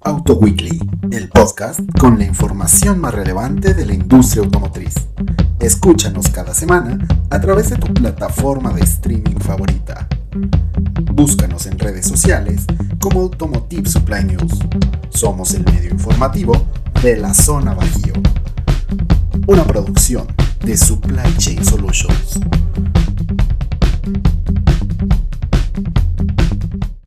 Auto Weekly, el podcast con la información más relevante de la industria automotriz. Escúchanos cada semana a través de tu plataforma de streaming favorita. Búscanos en redes sociales como Automotive Supply News. Somos el medio informativo de la zona Bajío. Una producción de Supply Chain Solutions.